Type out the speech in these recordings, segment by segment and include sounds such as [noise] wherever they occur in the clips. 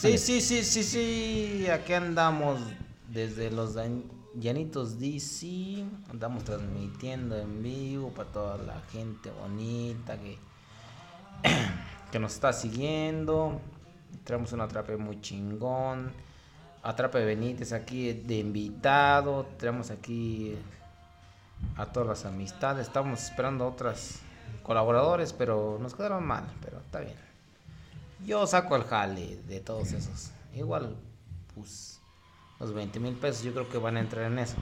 Sí, sí, sí, sí, sí. Aquí andamos desde los Llanitos DC. Andamos transmitiendo en vivo para toda la gente bonita que, [clears throat] que nos está siguiendo. Tenemos un atrape muy chingón. Atrape Benítez aquí de invitado. Tenemos aquí a todas las amistades. Estamos esperando otras colaboradores, pero nos quedaron mal, pero está bien. Yo saco el jale de todos esos. Igual, pues, los 20 mil pesos yo creo que van a entrar en eso.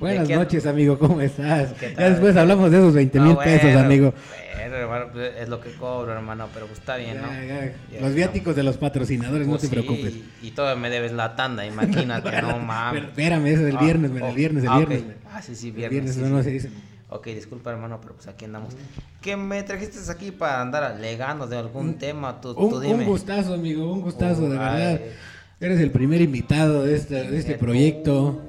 Buenas noches, amigo, ¿cómo estás? Ya después hablamos de esos 20 mil pesos, amigo. Pues, es lo que cobro, hermano, pero pues está bien, ¿no? los viáticos de los patrocinadores, no pues te preocupes. Y, todavía me debes la tanda, imagínate, [laughs] no mames. Espérame, es el ah, viernes, el viernes, el viernes. Ah, sí, sí, viernes. no, no se dice. Ok, disculpa hermano, pero pues aquí andamos. ¿Qué me trajiste aquí para andar alegando de algún tema? Tú, un, dime. un gustazo, amigo, un gustazo, de verdad. Eres el primer invitado de este, de este proyecto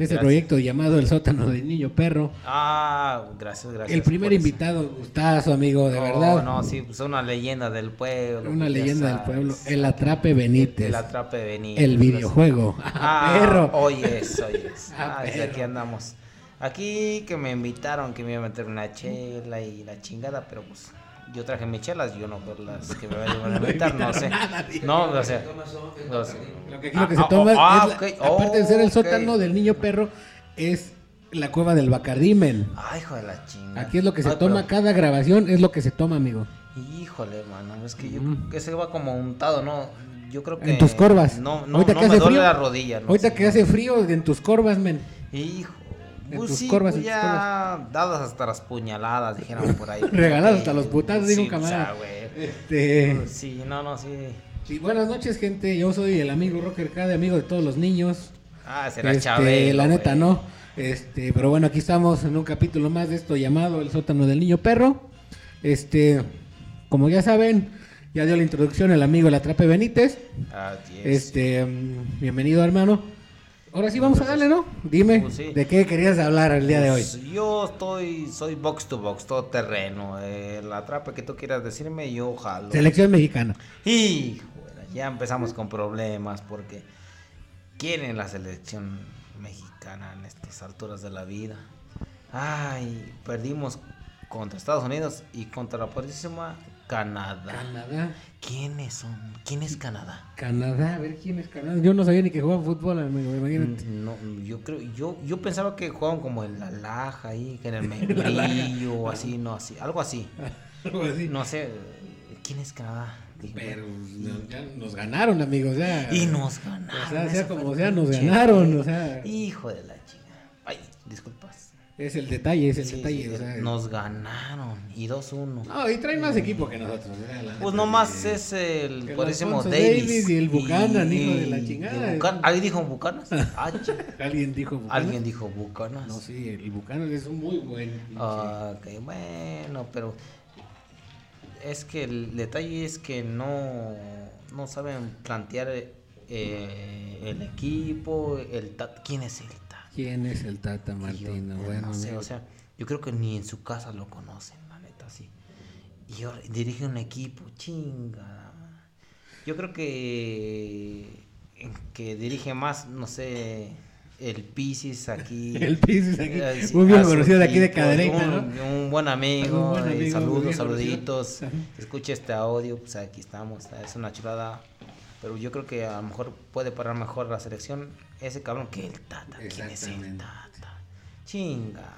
de este proyecto llamado El sótano del niño perro. Ah, gracias, gracias. El primer invitado, gustazo, amigo, de verdad. No, sí, pues una leyenda del pueblo. Una leyenda del pueblo. El Atrape Benítez. El Atrape Benítez. El videojuego. Ah, [laughs] perro. Hoy es, hoy es. [laughs] Ah, ah aquí andamos. Aquí que me invitaron que me iba a meter una chela y la chingada, pero pues yo traje mis chelas, yo no por las que me vayan a [laughs] invitar, no sé. No, o sea, Lo que aquí lo que se toma, ah, es aparte de ser el sótano del niño perro, es la cueva del Bacardimen. Ay, hijo de la chingada. Aquí es lo que se toma, cada grabación es lo que se toma, amigo. Híjole, mano, es que yo, que se va como untado, ¿no? Yo creo que... En tus corvas. No, no, no me duele la rodilla. Ahorita que hace frío, en tus corvas, men. Hijo pues sí, pues ya dadas hasta las puñaladas, dijeron por ahí. [laughs] Regaladas hasta los putazos, dijo un camarada. este... Pues sí, no, no, sí. Sí, buenas noches, gente. Yo soy el amigo Rocker K, amigo de todos los niños. Ah, será este, La neta, no. Este, pero bueno, aquí estamos en un capítulo más de esto llamado El sótano del niño perro. Este, como ya saben, ya dio la introducción el amigo La Trape Benítez. Este, mm, bienvenido, hermano. Ahora sí vamos a darle, ¿no? Dime, pues ¿de qué querías hablar el día de hoy? Pues yo estoy, soy box to box, todo terreno. Eh, la trapa que tú quieras decirme, yo jalo. Selección mexicana. Y ya empezamos con problemas porque quieren la selección mexicana en estas alturas de la vida. Ay, perdimos contra Estados Unidos y contra la poderísima Canadá. Canadá. ¿Quiénes son? ¿Quién es Canadá? Canadá, a ver quién es Canadá. Yo no sabía ni que jugaban fútbol, imagínate. Mm, no, yo creo, yo, yo pensaba que jugaban como en la Laja ahí, que en el [laughs] Membrillo o así, no así, algo así. [laughs] algo así. No sé, ¿quién es Canadá? Pero ya nos ganaron, amigos, ya. Y nos ganaron. O sea, sea como sea, nos ganaron, o sea. Hijo de la chica. Ay, disculpas. Es el detalle, es el detalle. nos ganaron y 2-1. No, y traen más equipo que nosotros. Pues nomás es el purísimo Davis. y el Buchanan, hijo de la chingada. ¿Alguien dijo Bucanas? Ah, [laughs] ¿Alguien dijo Bucanas? ¿Alguien dijo Bucanas? No, sí, el Bucanas es un muy buen. ok, bueno, pero es que el detalle es que no, no saben plantear eh, el equipo, el quién es él ¿Quién es el Tata Martino? bueno, no sé, o sea, yo creo que ni en su casa lo conocen, la neta, sí. Y ahora dirige un equipo, chinga. Yo creo que que dirige más, no sé, el Pisces aquí. [laughs] el Pisces aquí. Eh, muy bien conocido de aquí de Cadereyta, un, un, buen amigo. saludos, saluditos. Escucha este audio, pues aquí estamos. Es una chulada. Pero yo creo que a lo mejor puede parar mejor la selección ese cabrón que el Tata. ¿Quién es el Tata? Chinga.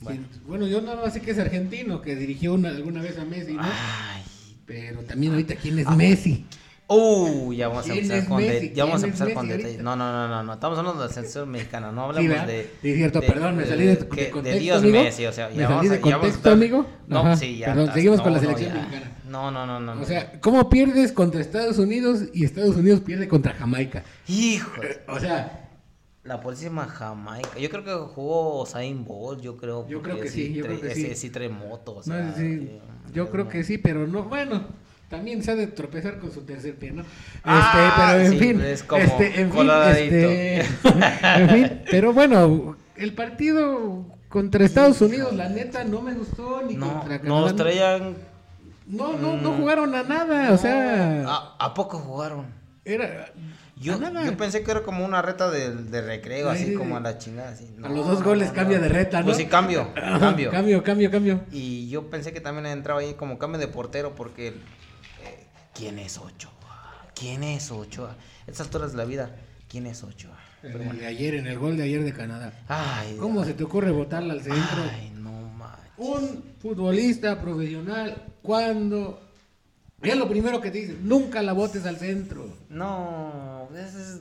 Bueno. bueno, yo nada más sé que es argentino, que dirigió una, alguna vez a Messi, ¿no? Ay. Pero también ahorita, ¿quién es ah. Messi? Uh, ya vamos a empezar con, de, ya vamos a empezar con detalles. No, no, no, no, no, estamos hablando del censor mexicano, no hablamos de, sí, cierto, perdón, me salí de, de, contexto, de Dios amigo. Messi, o sea, ya ¿Me salí de contexto, amigo? No, sí, ya. Perdón, seguimos con la selección mexicana. No, no, no, no. O sea, ¿cómo pierdes contra Estados Unidos y Estados Unidos pierde contra Jamaica? Hijo. O sea, la próxima Jamaica. Yo creo que jugó Zayn Bolt, yo creo. Yo creo que sí, yo creo que sí. sí trae moto, o sea, sí, yo creo que sí, pero no, bueno, también se ha de tropezar con su tercer pie, ¿no? Ah, este, pero en fin, es como este, en fin, este, [laughs] en fin, pero bueno, el partido contra Estados Unidos, la neta, no me gustó ni no, contra Canadá. Nos traían No, no, no mm. jugaron a nada, o sea. ¿A, poco jugaron? Era. Yo, yo pensé que era como una reta de, de recreo, así como a la chingada. Así. a los dos goles cambia de reta, ¿no? Pues sí, cambio, [laughs] cambio. cambio, cambio, cambio. Y yo pensé que también entraba ahí como cambio de portero porque... Eh, ¿Quién es Ochoa? ¿Quién es Ochoa? Estas alturas de la vida, ¿quién es Ochoa? Pero de ayer, en el gol de ayer de Canadá. Ay, ¿Cómo se te ocurre botarla al centro? Ay, no manches. Un futbolista profesional, cuando es lo primero que te dicen, nunca la botes al centro. No, es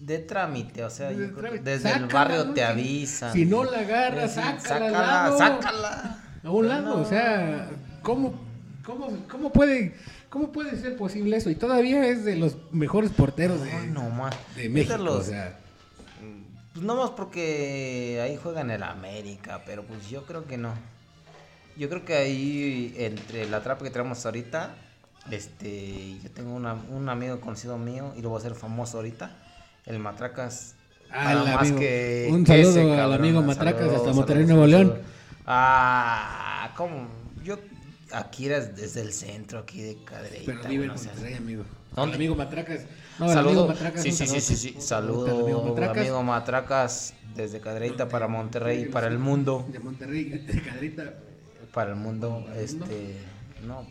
de trámite, o sea, desde el barrio te avisan. Si no la agarras, sácala, sácala, sácala. A un lado, o sea, ¿cómo, cómo, cómo puede... ¿Cómo puede ser posible eso? Y todavía es de los mejores porteros de, no, de México. o sea. Pues no más porque ahí juegan el América, pero pues yo creo que no. Yo creo que ahí, entre la trapa que tenemos ahorita, este, yo tengo un amigo conocido mío y lo voy a hacer famoso ahorita. El Matracas. Ah, más que, un saludo al amigo Matracas hasta Monterrey, Nuevo León. Ah, ¿cómo? Yo aquí eras desde el centro, aquí de Cadereyta. Pero vive en Monterrey, amigo. ¿Dónde? amigo Matracas. No, saludo. Matracas, sí, sí, sí, sí, sí. Saludo, amigo Matracas. amigo Matracas, desde Cadereyta para Monterrey, para el mundo. De Monterrey, [laughs] de Cadereyta. Para el mundo, este, no,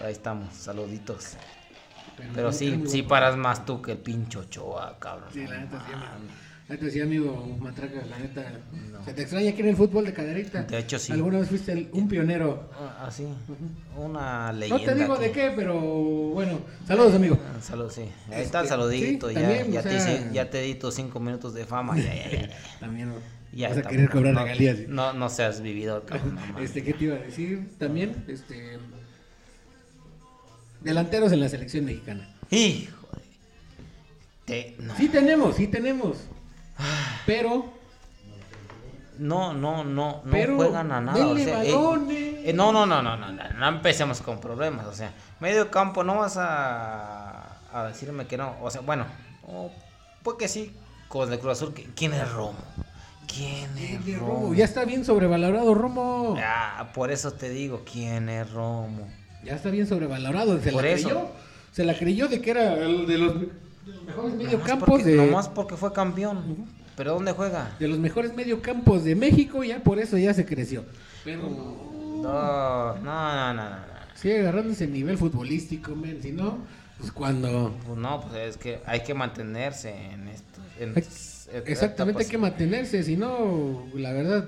Ahí estamos, saluditos. Pero, sí, sí paras más tú que el pincho Ochoa, cabrón. Sí, la neta sí, amigo. La neta sí, amigo Matraca, la neta. Se te extraña aquí en el fútbol de caderita. De hecho, sí. ¿Alguna vez fuiste un pionero? Ah, sí. Una leyenda. No te digo de qué, pero bueno. Saludos, amigo. Ah, saludos, sí. Ahí está el este, saludito. ya, ya, te ya te di tus cinco minutos de fama. Ya, ya, ya. [laughs] También. Ya vas a querer cobrar regalías. No, no seas vivido, cabrón. [laughs] este, ¿qué te iba a decir? También, este delanteros en la selección mexicana. Hijo Sí tenemos, sí tenemos. Pero no, no, no, no juegan a nada. O sea, eh, eh, no, no, no, no, no, no, empecemos con problemas. O sea, medio campo no vas a, a decirme que no. O sea, bueno, pues que sí, con el Cruz Azul. ¿Quién es Romo? ¿Quién es Romo? Ya está bien sobrevalorado Romo. Ya, por eso te digo, ¿quién es Romo? Ya está bien sobrevalorado. Se la creyó. Se la creyó de que era el de los, mejores mediocampos de. Nomás porque fue campeón. ¿Pero dónde juega? De los mejores mediocampos de México, ya por eso ya se creció. Pero. No, no, no, no. no. Sigue agarrando ese nivel futbolístico, men. Si no, pues cuando. Pues no, pues es que hay que mantenerse en esto. Exactamente, hay que mantenerse. Si no, la verdad,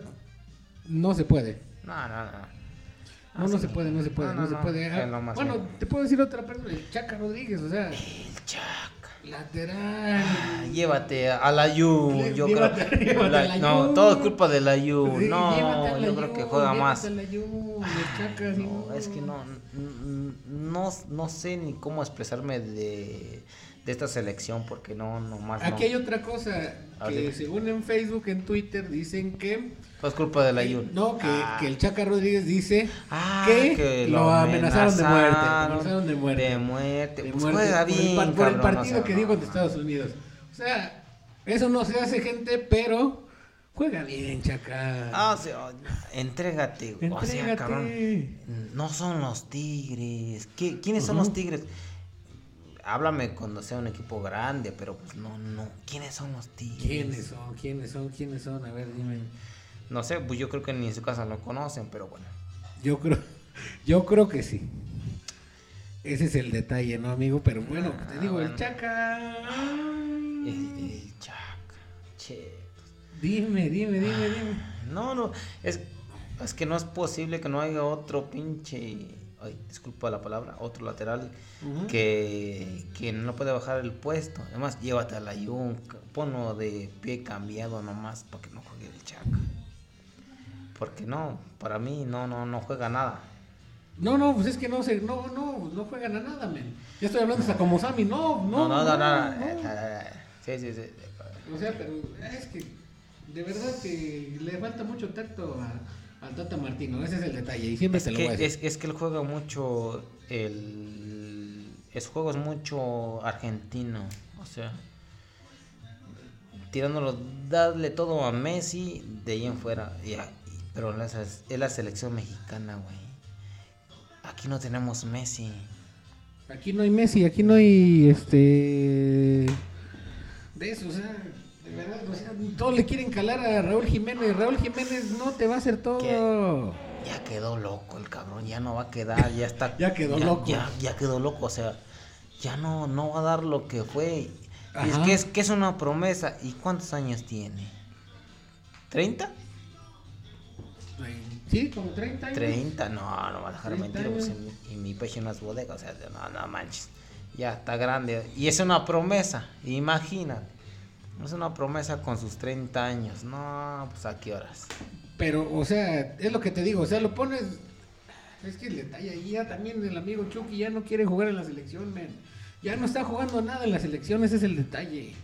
no se puede. No, no, no. No, no se puede, no se puede, no, se puede. Bueno, te puedo decir otra persona, el Chaca Rodríguez, o sea. El Chaca. Lateral. Ah, llévate a la Yu, yo creo. La, no, todo es culpa de la Yu. no, yo creo que juega más. La Yu, Chaca, no, es que no, no, no sé ni cómo expresarme de de esta selección porque no, no más. Aquí hay otra cosa que según en Facebook, en Twitter dicen que pues culpa de la Jun. No, que, ah. que, el Chaca Rodríguez dice ah, que, lo, amenazaron, de muerte. Amenazaron de muerte. De muerte. pues juega bien, por el, por el partido que dijo de Estados Unidos. O sea, eso no se hace gente, pero juega bien, Chaca. Ah, o sea, entrégate. O sea, cabrón. No son los Tigres. ¿Qué, ¿Quiénes son los Tigres? Háblame cuando sea un equipo grande, pero pues no, no. ¿Quiénes son los Tigres? ¿Quiénes son? ¿Quiénes son? ¿Quiénes son? A ver, dime. No sé, pues yo creo que ni en su casa lo conocen, pero bueno. Yo creo, yo creo que sí. Ese es el detalle, ¿no, amigo? Pero bueno, te digo, ah, el Chaca. El, Chaca. Che. Dime, dime, dime, dime. No, no, es, es que no es posible que no haya otro pinche ay, disculpa la palabra, otro lateral que, que, no puede bajar el puesto. Además, llévate a la Jun, ponlo de pie cambiado nomás para que no juegue el Chaca. Porque no, para mí no, no, no juega nada. No, no, pues es que no se, no, no, no juegan a nada, men. Ya estoy hablando hasta como Sammy, no, no. No, no, no, Sí, sí, sí. O sea, pero es que de verdad que le falta mucho tacto a al Tata Martino, ese es el detalle. Y siempre se lo voy a decir. Es, que él juega mucho. El, es juego es mucho argentino. O sea, tirándolo, darle todo a Messi de ahí en fuera. pero es, la selección mexicana, güey. aquí no tenemos Messi. Aquí no hay Messi, aquí no hay este de eso, o sea, verdad, o sea, todos le quieren calar a Raúl Jiménez. Raúl Jiménez no te va a hacer todo. Ya quedó loco el cabrón, ya no va a quedar, ya está. [laughs] ya quedó loco. Ya, ya, quedó loco, o sea, ya no, no va a dar lo que fue. Es que es que es una promesa. ¿Y cuántos años tiene? ¿30? Sí, como 30 años. 30, no, no va a dejar mentir. Pues, y mi pecho no es bodega, o sea, no, no manches. Ya está grande. Y es una promesa, imagínate. Es una promesa con sus 30 años. No, pues a qué horas. Pero, o sea, es lo que te digo, o sea, lo pones. Es que el detalle ahí ya también el amigo Chucky ya no quiere jugar en la selección, man. Ya no está jugando nada en la selección, ese es el detalle.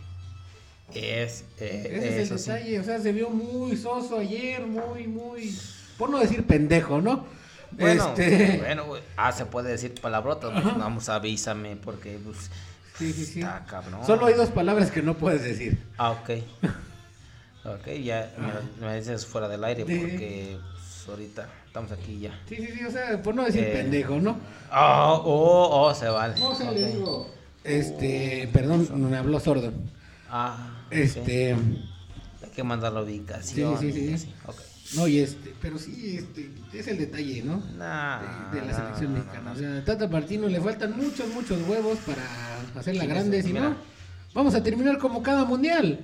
Es, eh, ese es el detalle, o sea, se vio muy soso ayer, muy, muy por no decir pendejo, ¿no? Bueno, este... bueno, ah, se puede decir palabrotas, pues, vamos, avísame, porque, pues, sí, sí, sí. está cabrón. Solo hay dos palabras que no puedes decir. Ah, ok. [laughs] Ok, ya me, dices fuera del aire, porque, pues, ahorita estamos aquí ya. Sí, sí, sí, o sea, por no decir eh, pendejo, ¿no? Oh, oh, oh, se vale. No, se le digo, este, perdón, me habló sordo. Ah, este... Hay que mandar la ubicación. Sí, sí, sí. Okay. No, y este, pero sí, este, es el detalle, ¿no? de, la selección mexicana. o sea, a Tata Martino le faltan muchos, muchos huevos para hacerla grande, si no, vamos a terminar como cada mundial.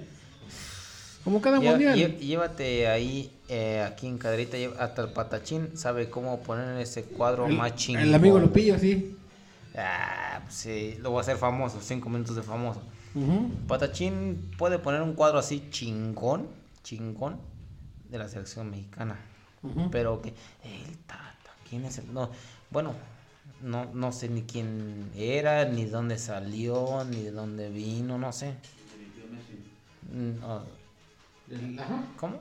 Como cada mundial. Llévate ahí, eh, aquí en Caderita, hasta el patachín sabe cómo poner ese cuadro más chingón. El amigo Lupillo, sí. Ah, pues sí, lo voy a hacer famoso, cinco minutos de famoso. Patachín puede poner un cuadro así chingón, chingón de la selección mexicana. Pero que el Tata, ¿quién es el? No, bueno, no, no sé ni quién era, ni dónde salió, ni de dónde vino, no sé. Mm, oh. ¿Cómo?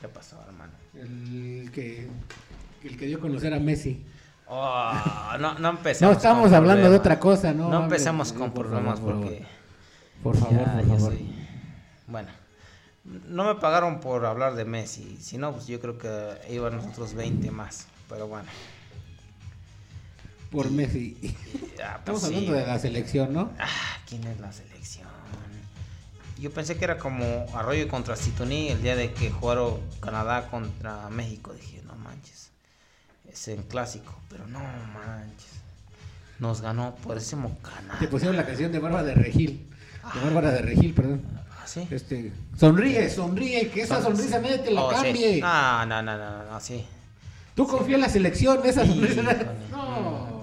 ¿Qué pasó, hermano? El que, el que dio a conocer a Messi. Oh, no, no empecemos. No estamos hablando de otra cosa, ¿no? No empecemos con problemas porque. Por favor, por favor. Bueno. No me pagaron por hablar de Messi, si no, pues yo creo que iban nosotros 20 más, pero bueno. Por Messi. Ah, Estamos pues hablando de la selección, ¿no? Ah, ¿quién es la selección? Yo pensé que era como Arroyo contra Situní el día de que jugaron Canadá contra México. Dije, no manches, es en clásico, pero no manches. Nos ganó por ese Canadá. Te pusieron la canción de Bárbara de Regil. De Bárbara de Regil, perdón. Este, sonríe, sonríe, que esa sonrisa nadie te la oh, cambie. No, no, no, no, no, sí. Tú confías en la selección, esa sonrisa. No.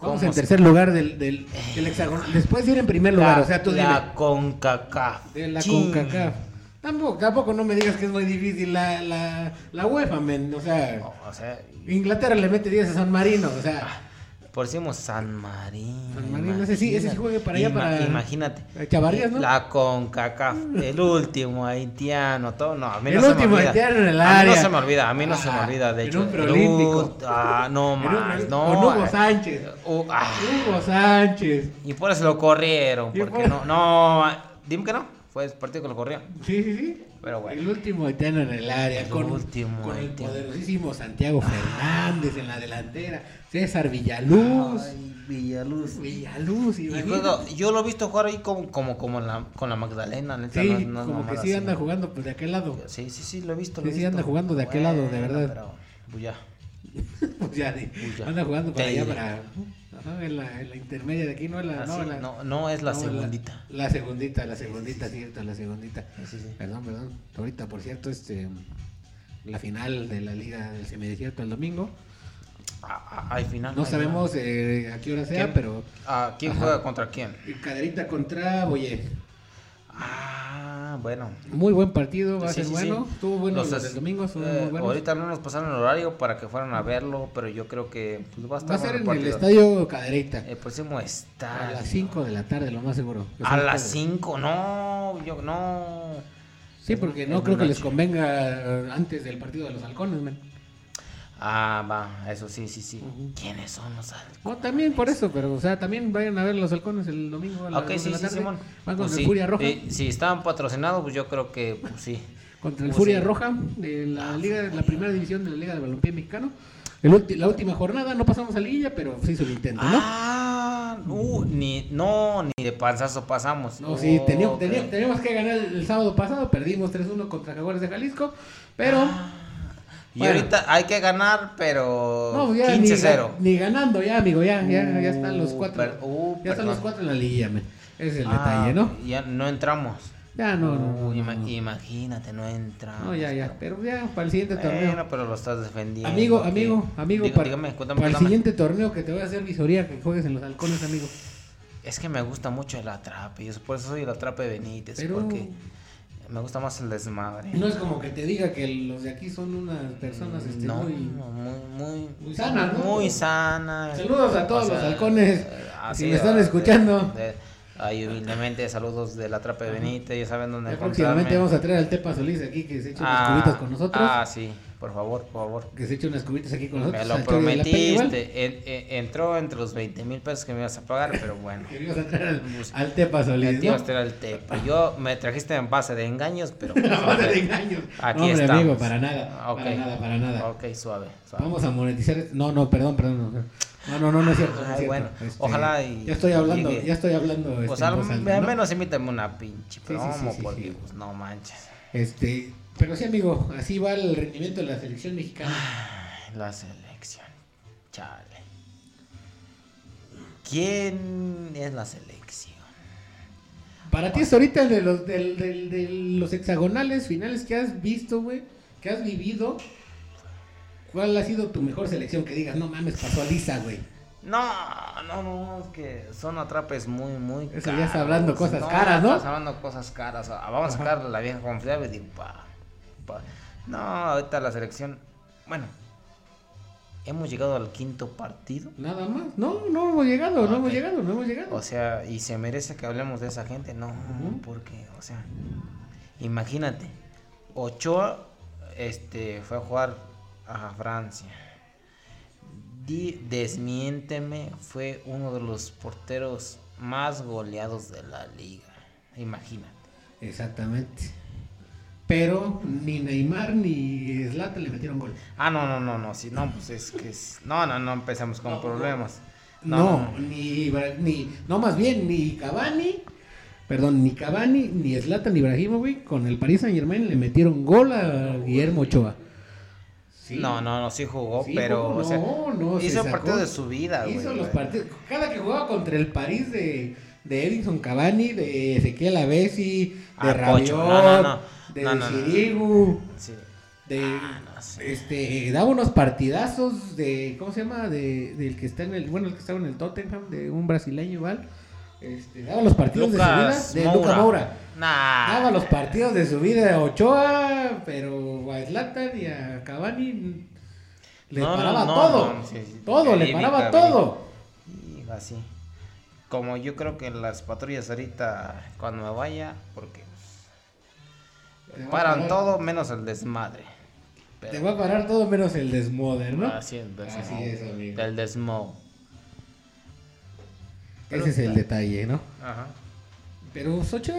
Vamos en tercer lugar del, del, del hexágono. Después ir en primer lugar, o sea, tú La CONCACAF. De la CONCACAF. Tampoco, tampoco no me digas que es muy difícil la, la, la UEFA, men. O sea, o sea, Inglaterra le mete 10 a San Marino, o sea. Por decimos San Marino. San Marino, ese sí, ese sí juegue para allá, para. Imagínate. Chavarrías, ¿no? La CONCACAF, el último haitiano, todo. No, a mí no el se último me olvida. haitiano en el área. A mí no se me olvida, a mí no se me olvida, de hecho. Un. Ah, no más, no. Con Hugo Sánchez. Uh, ah. Hugo Sánchez. Y por eso lo corrieron, porque no, no, dime que no, fue el partido que lo corrió. Sí, sí, sí. Pero bueno. El último haitiano en el área, con, último con el poderosísimo Santiago Fernández en la delantera, César Villaluz. Ay, Villaluz. Villaluz, y juego, yo lo he visto jugar ahí como, como, como la, con la Magdalena. Neta, sí, no, como que sí anda jugando pues, de aquel lado. Sí, sí, sí, lo he visto. Lo sí, sí, anda jugando de aquel lado, de verdad. Pero, pues ya. [laughs] pues ya, pues ya, anda jugando para allá, para en, la, en la intermedia de aquí, no, la, no, la, no, no, es la segundita. La, segundita, la segundita, cierto, la segundita. Perdón, perdón. Ahorita, por cierto, este la final de la Liga del Semidesierto el domingo. Ah, ah, hay final. No sabemos eh, a qué hora sea, pero. ¿A ¿Quién juega contra quién? Caderita contra Boye. Ah, bueno. Muy buen partido, va a ser bueno. Estuvo bueno los, el domingo, eh, Ahorita no nos pasaron el horario para que fueran a verlo, pero yo creo que pues, va a estar Va a ser en el estadio Caderita. El próximo está. A las 5 de la tarde, lo más seguro. A las 5, no, yo no. Sí, porque no creo que les convenga antes del partido de los halcones, man. Ah, va, eso sí, sí, sí. ¿Quiénes son los halcones? No, también por eso, pero, o sea, también vayan a ver los halcones el domingo a la, okay, sí, la tarde. Sí, Simón. Van contra pues el Furia Roja. Eh, si estaban patrocinados, pues yo creo que, pues sí. [laughs] Contra el pues Furia Roja de la Liga, la primera división de la Liga de Balompié Mexicano. la última jornada no pasamos a liguilla, pero sí hizo el intento, ¿no? Ah, uh, ni, no, ni de panzazo pasamos. No, sí, teníamos, teníamos, que ganar el, sábado pasado, perdimos 3-1 contra Jaguares de Jalisco, pero... Ah, y ahorita hay que ganar, pero no, 15-0. Ni, ganando ya, amigo, ya, ya, ya están los uh, cuatro. Uh, ya están los cuatro en la liguilla, Ese es el ah, detalle, ¿no? Ya no entramos. Ya no, no, Imagínate, no entra. No, ya, ya. Pero ya, para el siguiente torneo. pero lo estás defendiendo. Amigo, amigo, amigo. para, para el siguiente torneo que te voy a hacer visoría, que juegues en los halcones, amigo. Es que me gusta mucho el atrape. Yo por eso soy el atrape de Benítez. Pero... Porque me gusta más el desmadre. No es como que te diga que los de aquí son unas personas este, muy, muy, muy, sanas, ¿no? Muy sanas. Saludos a todos los halcones. Si me están escuchando. Ahí humildemente saludos de la Trape de Benítez, ya saben dónde encontrarme. Próximamente vamos a traer al Tepa Solís aquí que se eche unas ah, cubitas con nosotros. Ah, sí, por favor, por favor. Que se eche unas cubitas aquí con nosotros. Me lo prometiste, entró entre los 20 mil pesos que me ibas a pagar, pero bueno. que ibas a traer al, Tepa Solís, ¿no? ibas a traer al Tepa. Yo me trajiste en base de engaños, pero... [laughs] en base de engaños. Aquí no, hombre, amigo, para nada, para nada, para nada. Ok, suave, suave. Vamos a monetizar... No, no, perdón, perdón. No. No, no, no, no es cierto. Ay, bueno, este, ojalá y. Ya estoy hablando, ya estoy hablando. Pues este, al, menos invítame una pinche promo, porque pues, no manches. Este, pero sí, amigo, así va el rendimiento de la selección mexicana. la selección, chale. ¿Quién es la selección? Para ti es ahorita de los, de, de los hexagonales finales que has visto, güey, que has vivido ¿Cuál ha sido tu mejor selección que digas, no mames, pasó a Lisa, güey? No, no, no, es que son atrapes muy, muy caros. Eso ya está hablando cosas caras, ¿no? Estás hablando cosas caras. Vamos a sacar la vieja confiable y digo, pa, No, ahorita la selección, bueno, hemos llegado al quinto partido. Nada más. No, no hemos llegado, no hemos llegado, no hemos llegado. O sea, y se merece que hablemos de esa gente, no, porque, o sea, imagínate, Ochoa, este, fue a jugar a Francia. Di, desmiénteme, fue uno de los porteros más goleados de la liga. Imagínate. Exactamente. Pero ni Neymar ni Zlatan le metieron gol. Ah, no, no, no, no, sí, no, pues es que no, no, no empezamos con problemas. No, ni, ni, no, más bien ni Cavani, perdón, ni Cavani, ni Zlatan, ni Ibrahimovic con el Paris Saint Germain le metieron gol a Guillermo Ochoa. No, no, no, sí jugó, pero o sea, hizo partido de su vida, güey. Hizo los partidos. Cada que jugaba contra el París de, de Edinson Cavani, de Ezequiel Avesi, de ah, Rabiot, de Sirigu, de ah, este daba unos partidazos de ¿cómo se llama? de del que está en el bueno, el que estaba en el Tottenham, de un brasileño igual. Este, daba los partidos de su vida de Luca Moura. Daba los partidos de su vida de Ochoa, pero a Zlatan y a Cavani le paraba todo. todo, le paraba todo. Y así. Como yo creo que las patrullas ahorita, cuando me vaya, porque paran todo menos el desmadre. Te va a parar todo menos el desmoder, ¿no? Así, es, amigo. El desmo. Ese es el detalle, ¿no? Ajá. Pero Socha,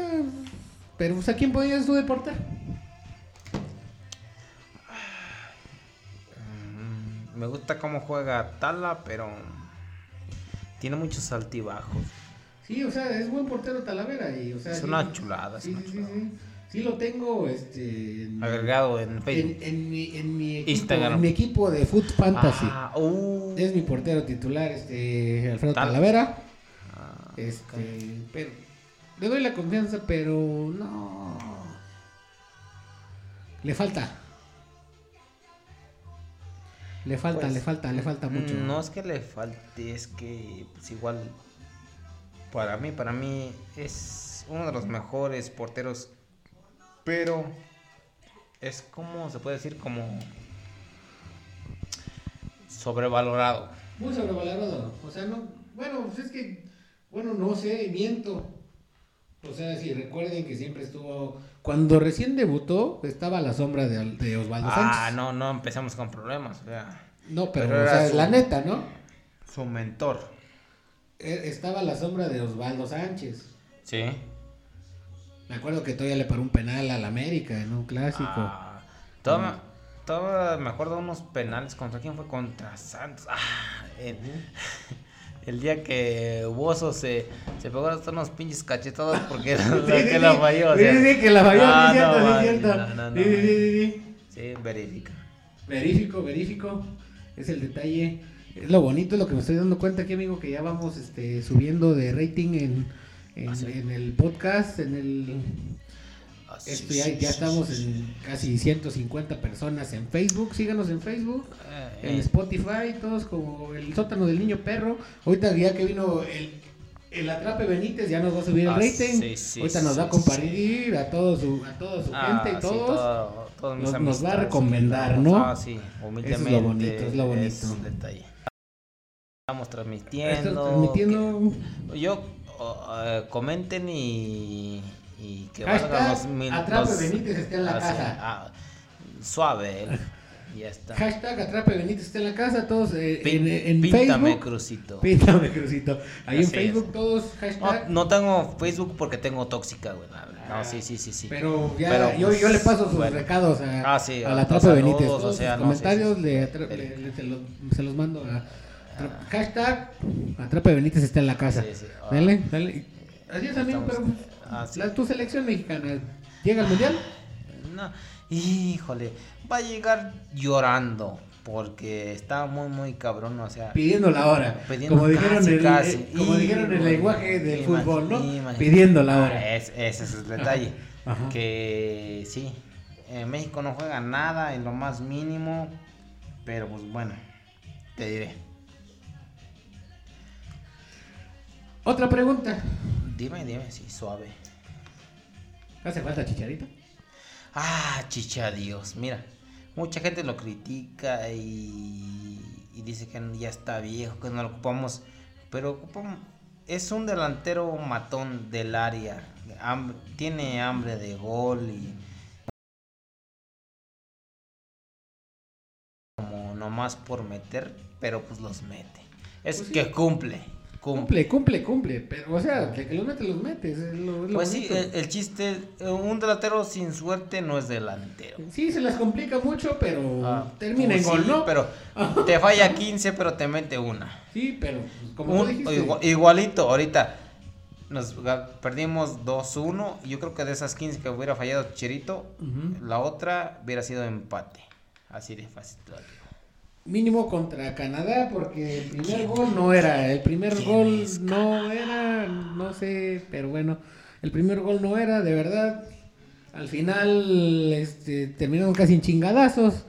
pero pues, ¿a quién podías tú deportar? Mm, me gusta cómo juega Tala, pero tiene muchos altibajos. Sí, o sea, es buen portero Talavera y, o sea, es una chulada. Sí, sí, sí, sí, lo tengo, este, agregado en Facebook, en, mi, en mi equipo, Instagram, en mi equipo de Foot Fantasy. Ah, uh. Es mi portero titular, este, Alfredo Talavera. Este, pero le doy la confianza, pero no. Le falta. Le falta, pues, le falta, le falta mucho. No es que le falte, es que pues igual para mí, para mí es uno de los mejores porteros, pero es como se puede decir como sobrevalorado. Muy sobrevalorado. O sea, no, bueno, pues es que bueno, no sé, miento. O sea, si recuerden que siempre estuvo. Cuando recién debutó, estaba a la sombra de, de Osvaldo ah, Sánchez. Ah, no, no empezamos con problemas. O sea, no, pero, o sea, la neta, ¿no? Su mentor. E, estaba a la sombra de Osvaldo Sánchez. Sí. Me acuerdo que todavía le paró un penal al América en un clásico. Ah, todavía, estaba, me acuerdo de unos penales contra quién fue contra Santos. Ah, el, día que Bozo se, se pegó hasta unos pinches cachetados porque [laughs] que la falló. sí, sí, que la falló, ah, no, es cierto, no, No, no, sí, sí, sí, sí. verifica. Verifico, verifico. Es el detalle. Es lo bonito, es lo que me estoy dando cuenta aquí, amigo, que ya vamos este, subiendo de rating en, en, ¿Ah, en el podcast, en el esto ya, estamos en casi 150 personas en Facebook. Síganos en Facebook, eh, en eh. Spotify, todos como el sótano del niño perro. Ahorita ya que vino el, el Atrape Benítez, ya nos va a subir el ah, rating. Ahorita nos va a compartir a, todo su, a toda su ah, gente y todos. nos, va a recomendar, ¿no? Ah, sí, humildemente. es lo bonito, es lo bonito. detalle. Estamos transmitiendo. transmitiendo. yo, uh, comenten y y que valga los mil. Atrape Benítez esté en la casa. Ah, suave, ya está. Hashtag Atrape Benítez esté en la casa, todos eh, en, en píntame Facebook. crucito. Píntame crucito. Ahí en Facebook todos hashtag. No, tengo Facebook porque tengo tóxica, güey. No, sí, sí, sí, sí. Pero ya, yo, yo, le pues, paso sus recados a, ah, sí, a la Atrape Benítez. Todos, o sea, comentarios le, le, se, los, se, los, mando a. Ah. Hashtag Atrape Benítez está en la casa. Sí. Dale, dale. Amigo, pero ¿Tu selección mexicana llega al mundial? No, híjole, va a llegar llorando porque está muy muy cabrón, o sea, pidiendo la hora, como dijeron el, casi. como dijeron el lenguaje del fútbol, ¿no? Pidiendo la hora. Ah, ese es el detalle, [laughs] que sí, en México no juega nada en lo más mínimo, pero pues bueno, te diré. Otra pregunta. Dime, dime, sí, suave. ¿Hace falta chicharito? Ah, chichadios. Mira, mucha gente lo critica y, dice que ya está viejo, que no lo ocupamos. Pero ocupamos, es un delantero matón del área. tiene hambre de gol y. Como nomás por meter, pero pues los mete. Es pues que cumple. Cumple, cumple, cumple. Pero, o sea, que, los metes, los metes. pues sí, el, chiste, un delantero sin suerte no es delantero. Sí, se les complica mucho, pero ah, termina en gol, ¿no? Pero [laughs] te falla 15, pero te mete una. Sí, pero pues, como dijiste. igualito, ahorita nos perdimos 2-1. Yo creo que de esas 15 que hubiera fallado Chirito, la otra hubiera sido empate. Así de fácil mínimo contra Canadá porque el primer gol no era, el primer gol no era, no sé, pero bueno, el primer gol no era, de verdad. Al final este, terminaron casi en chingadazos.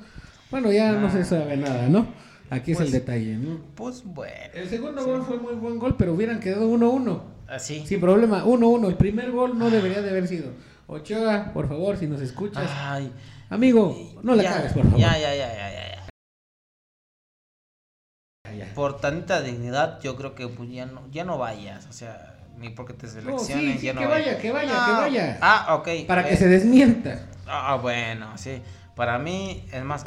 Bueno, ya no, se sabe nada, ¿no? Aquí es el pues, detalle, ¿no? Pues bueno. El segundo gol fue muy buen gol, pero hubieran quedado 1-1. Así. Sin problema, 1-1. El primer gol no debería de haber sido. Ochoa, por favor, si nos escuchas. Ay. Amigo, no la cagues, por favor. Ya, ya, ya, ya, ya por tanta dignidad, yo creo que pues, ya, no, ya no vayas, o sea, ni porque te seleccionen, ya no que vaya, que vaya, que vaya. Ah, ok. Para que eh, se desmienta. Ah, bueno, sí. Para mí es más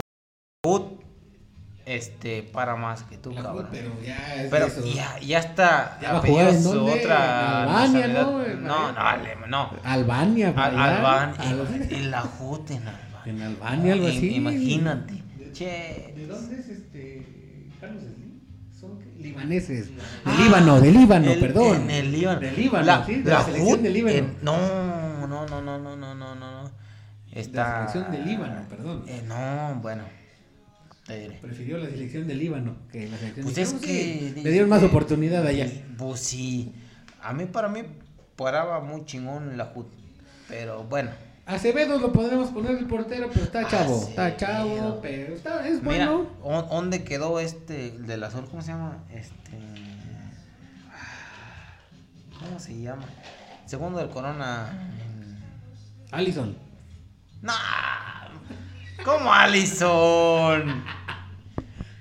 este para más que tú, cabrón. pero ya es pero ya, ya está ya es otra Albania, ¿no? No, no, no. Albania, Albania. En la JUT en Albania. En Albania algo así. Imagínate. ¿De, che. ¿De dónde es este Carlos libaneses. De ah, Líbano, de Líbano, perdón. En el Líbano. De Líbano, la, sí, de la, selección de Líbano. no, no, no, no, no, no, no, no. Esta, la selección de Líbano, perdón. Eh, no, bueno. Prefirió la selección de Líbano que la selección pues de es que Le dieron más oportunidad allá. Pues sí. A mí, para mí, paraba muy chingón la JUT. Pero bueno. Acevedo lo podremos poner el portero, pero está chavo. Está chavo, pero está, es bueno. Mira, ¿dónde quedó este, el del azul? ¿Cómo se llama? Este. ¿Cómo se llama? Segundo del Corona. Allison. No. ¿Cómo Allison?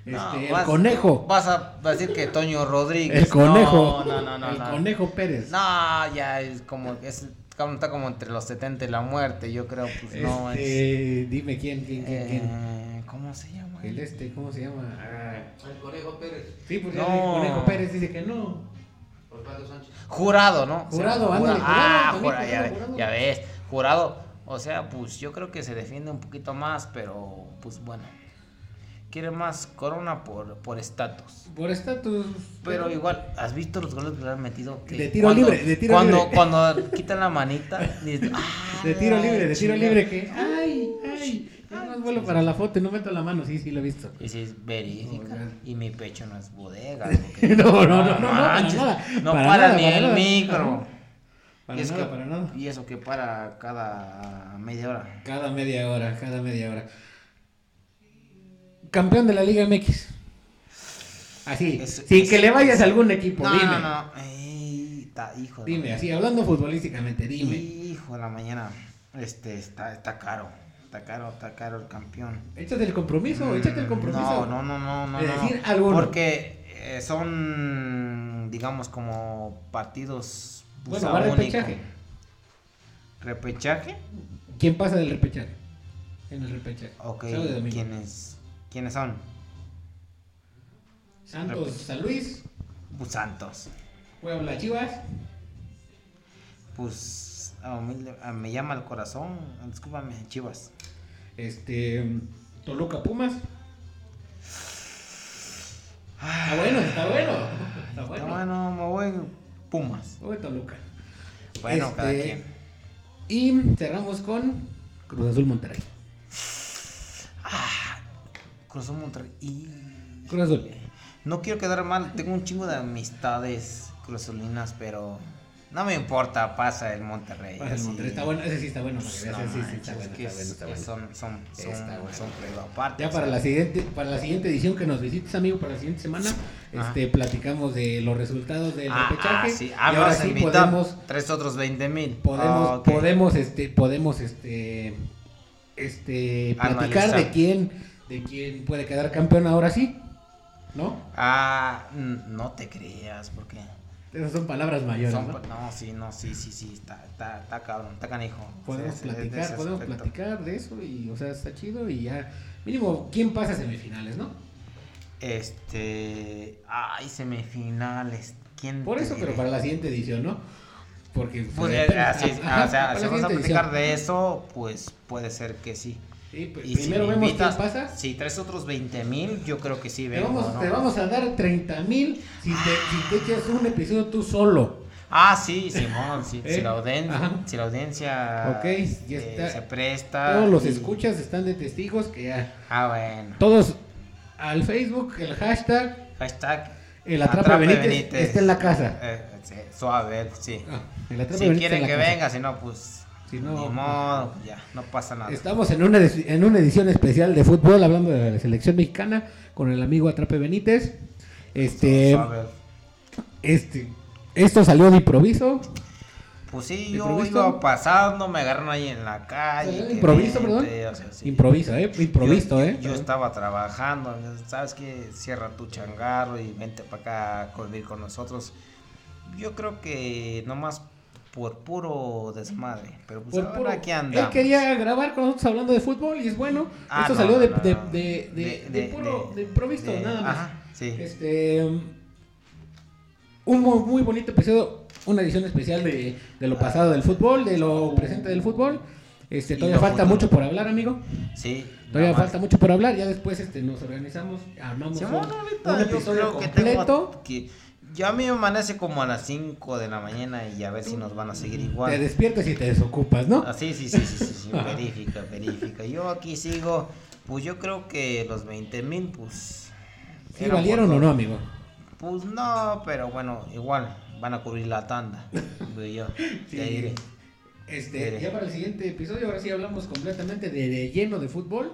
Este, el conejo. Vas a decir que Toño Rodríguez. El conejo. No, no, no, El conejo Pérez. No, ya es como. Es, está como entre los 70 y la muerte, yo creo, pues no este, Dime quién, quién, quién, eh, ¿Cómo se llama? El este, ¿cómo se llama? Ah. El Conejo Pérez. Sí, pues no. el Conejo Pérez dice que no. Osvaldo Sánchez. Jurado, ¿no? Jurado, ándale, jurado. Ah, jurado, ya, ya ves, jurado. O sea, pues yo creo que se defiende un poquito más, pero pues bueno. Quiere más Corona por por estatus. Por estatus. Pero igual, ¿has visto los goles que le han metido? Que De tiro cuando- libre, de tiro cuando, libre. Cuando quitan la manita, [laughs] dices, "Ah, De tiro libre, de tiro chinga". libre que. ¡Ay! ¡Ay! Yo no vuelo para la foto y no meto la mano. Sí, sí, lo he visto. Y si es verídica. Y mi pecho no es bodega. [laughs] porque- No, no, no, no, no, para No para para, nada, ni para el nada. micro. Para y, es nada, que, para nada. y eso que para cada media hora. Cada media hora, cada media hora. Campeón de la Liga MX. Así, Es- sin es- que le vayas a algún equipo, No, dime. no, no. Ey, ta- hijo de Dime, así, hablando futbolísticamente, dime. Hijo de la mañana. Este está, está caro. Está caro, está caro el campeón. Échate el compromiso, échate el compromiso. No, no, no, no, no. De no. decir alguno. Porque eh, son, digamos, como partidos. pues, Bueno, va repechaje. ¿Repechaje? ¿Quién pasa del repechaje? En el repechaje. Ok, y domingo. ¿Quiénes, ¿quiénes son? Santos, San Luis, Pues Santos. Puebla, Chivas. Pues a humilde- a- me llama el corazón. Discúlpame, Chivas. Este, Toluca, Pumas. Está bueno, está bueno. Está Bueno, bueno. bueno me voy Pumas. Voy Toluca. Bueno, cada Este, quien. Y cerramos con Cruz Azul Monterrey. Cruz Azul Monterrey. Y... Cruz Azul. No quiero quedar mal, tengo un chingo de amistades cruzazulinas, pero no me importa, pasa el Monterrey. Pasa el. Monterrey. Está bueno, ese sí está bueno. que No ese sí, está bueno, está bueno, es- está bueno. son, son, son, Está bueno. son aparte. Ya para la siguiente, para la siguiente edición que nos visites, amigo, para la siguiente semana, Ajá. este, platicamos de los resultados del Ah, repechaje. ah, sí. Ah, y ahora sí podemos, Tres otros 20 mil. podemos, podemos, este, podemos, este, este, platicar Analizar. de quién, de quién puede quedar campeón ahora sí, ¿no? Ah, no te creas, porque. Esas son palabras mayores, son- ¿no? no, sí, no, sí, sí, sí, está, está, está cabrón, está canijo. Podemos platicar, podemos aspecto. platicar de eso y, o sea, está chido y ya, mínimo, ¿quién pasa a semifinales, no? Este. Ay, semifinales. ¿Quién Por eso, pero para la siguiente edición, ¿no? Porque Pues, eh, eh, apenas- así, ajá, o sea, si vamos a platicar edición. de eso, pues puede ser que sí. Sí, pues, Y si primero me vemos invitas, quién pasa. Si traes otros 20 mil, yo creo que sí Te vengo, vamos, ¿no? te vamos a dar 30 mil si te, si te echas un episodio tú solo. Ah, sí, Simón, si, ¿Eh? si, la, audien- Ajá. si la audiencia Ok, este, ya está. se presta. Todos los y- escuchas están de testigos que ya. Ah, bueno. Todos al Facebook, el hashtag, Hashtag. el atrape, Benítez, está en la casa. Eh, sí, suave, sí. Ah, el si Benítez quieren que casa. venga, si no, pues. Si no, ni modo, pues ya, no pasa nada. Estamos en una, en una edición especial de fútbol hablando de la selección mexicana con el amigo Atrape Benítez. Este, este, esto salió de improviso. Pues sí, ¿De yo improviso? iba pasando, me agarraron ahí en la calle. ¿Salió de que improviso, perdón? o sea, sí. Improviso, ¿eh? Improviso, yo, ¿eh? Yo estaba trabajando, ¿sabes qué? Cierra tu changarro y vente para acá a convivir con nosotros. Yo creo que nomás por puro desmadre, pero pues Por ahora puro- aquí Él andamos. quería grabar con nosotros hablando de fútbol y es bueno. Ah, Esto no, salió de, no, de, no. de, de, puro, de- improviso, nada más. ajá, sí. Este, um, un muy, bonito episodio, una edición especial de, de lo pasado del fútbol, de lo presente del fútbol. Este, todavía falta futuro. mucho por hablar, amigo. Sí, Todavía falta mucho por hablar. Ya después este, nos organizamos, armamos Sí, un, un episodio completo. que... Ya a mí me amanece como a las 5 de la mañana y a ver si nos van a seguir Te igual. despiertas y te desocupas, ¿no? Ah, sí, sí, sí, sí, sí, sí, [laughs] verifica, verifica. Yo aquí sigo, pues yo creo que los 20 mil, pues... ¿Sí valieron o no, amigo? Pues no, pero bueno, igual van a cubrir la tanda. [laughs] digo yo, Sí. ya. Este, ya para el siguiente episodio, ahora sí hablamos completamente de, de lleno de fútbol.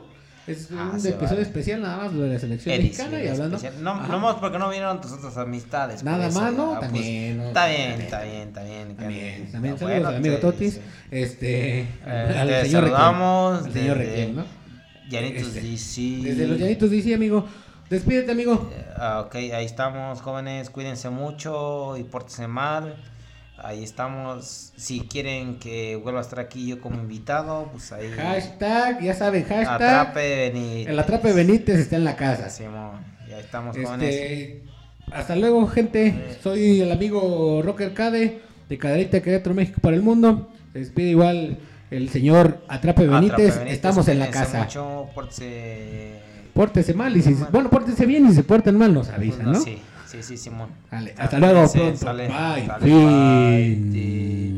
Es Ah, un episodio vale. especial nada más de la selección Edición mexicana y hablando. especial. No, no más porque no vinieron tus otras amistades. Nada por eso, más, ¿no? pues, También, ¿no? Está bien, También. está bien, está bien. También, también Ah, saludos bueno, al amigo sí, Totis, sí. este, Eh, al te señor Requiem, saludamos al señor Requiem, ¿no? Llanitos Este, DC. Desde los llanitos dice, amigo, despídete, amigo. Ah, ok, ahí estamos, jóvenes. Cuídense mucho y pórtense mal. Ahí estamos. Si quieren que vuelva a estar aquí yo como invitado, pues ahí. Hashtag, ya saben, hashtag. Atrape Benítez. El Atrape Benítez está en la casa. Simón, ya estamos con este, eso. Hasta luego, gente. Soy el amigo Rocker Cade de Caderita Querétaro México para el mundo. Se despide igual el señor Atrape Benítez. Estamos en la casa. Mucho, pórtese... pórtese mal y si, bueno, pórtese bien y se portan mal nos pues avisan, ¿no? Sí. Sí, sí, Simón. Hasta luego, pronto. Bye. bye.